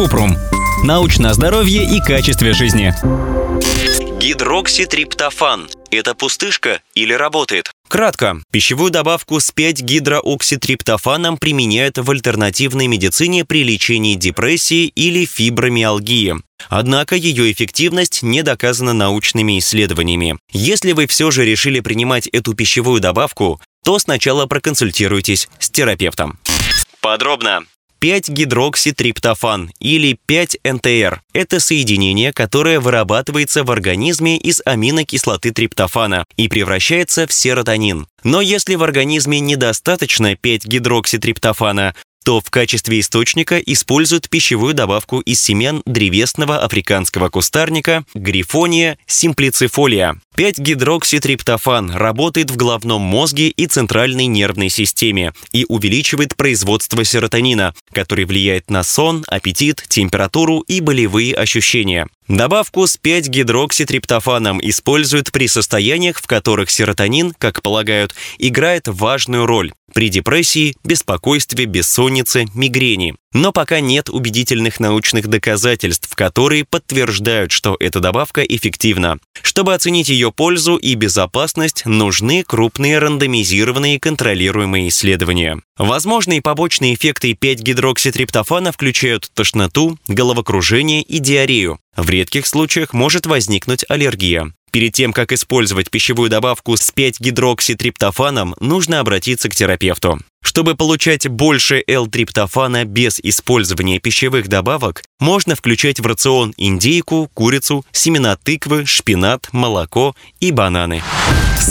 Купрум. Научно о здоровье и качестве жизни. Гидрокситриптофан – это пустышка или работает? Кратко, пищевую добавку с 5-гидрокситриптофаном применяют в альтернативной медицине при лечении депрессии или фибромиалгии. Однако ее эффективность не доказана научными исследованиями. Если вы все же решили принимать эту пищевую добавку, то сначала проконсультируйтесь с терапевтом. Подробно. 5-гидрокситриптофан или 5-НТР – это соединение, которое вырабатывается в организме из аминокислоты триптофана и превращается в серотонин. Но если в организме недостаточно 5-гидрокситриптофана, то в качестве источника используют пищевую добавку из семян древесного африканского кустарника Griffonia simplicifolia. 5-гидрокситриптофан работает в головном мозге и центральной нервной системе и увеличивает производство серотонина, который влияет на сон, аппетит, температуру и болевые ощущения. Добавку с 5-гидрокситриптофаном используют при состояниях, в которых серотонин, как полагают, играет важную роль при депрессии, беспокойстве, бессоннице, мигрени. Но пока нет убедительных научных доказательств, которые подтверждают, что эта добавка эффективна. Чтобы оценить ее пользу и безопасность, нужны крупные рандомизированные контролируемые исследования. Возможные побочные эффекты 5-гидрокситриптофана включают тошноту, головокружение и диарею. В редких случаях может возникнуть аллергия. Перед тем, как использовать пищевую добавку с 5-гидрокситриптофаном, нужно обратиться к терапевту. Чтобы получать больше L-триптофана без использования пищевых добавок, можно включать в рацион индейку, курицу, семена тыквы, шпинат, молоко и бананы.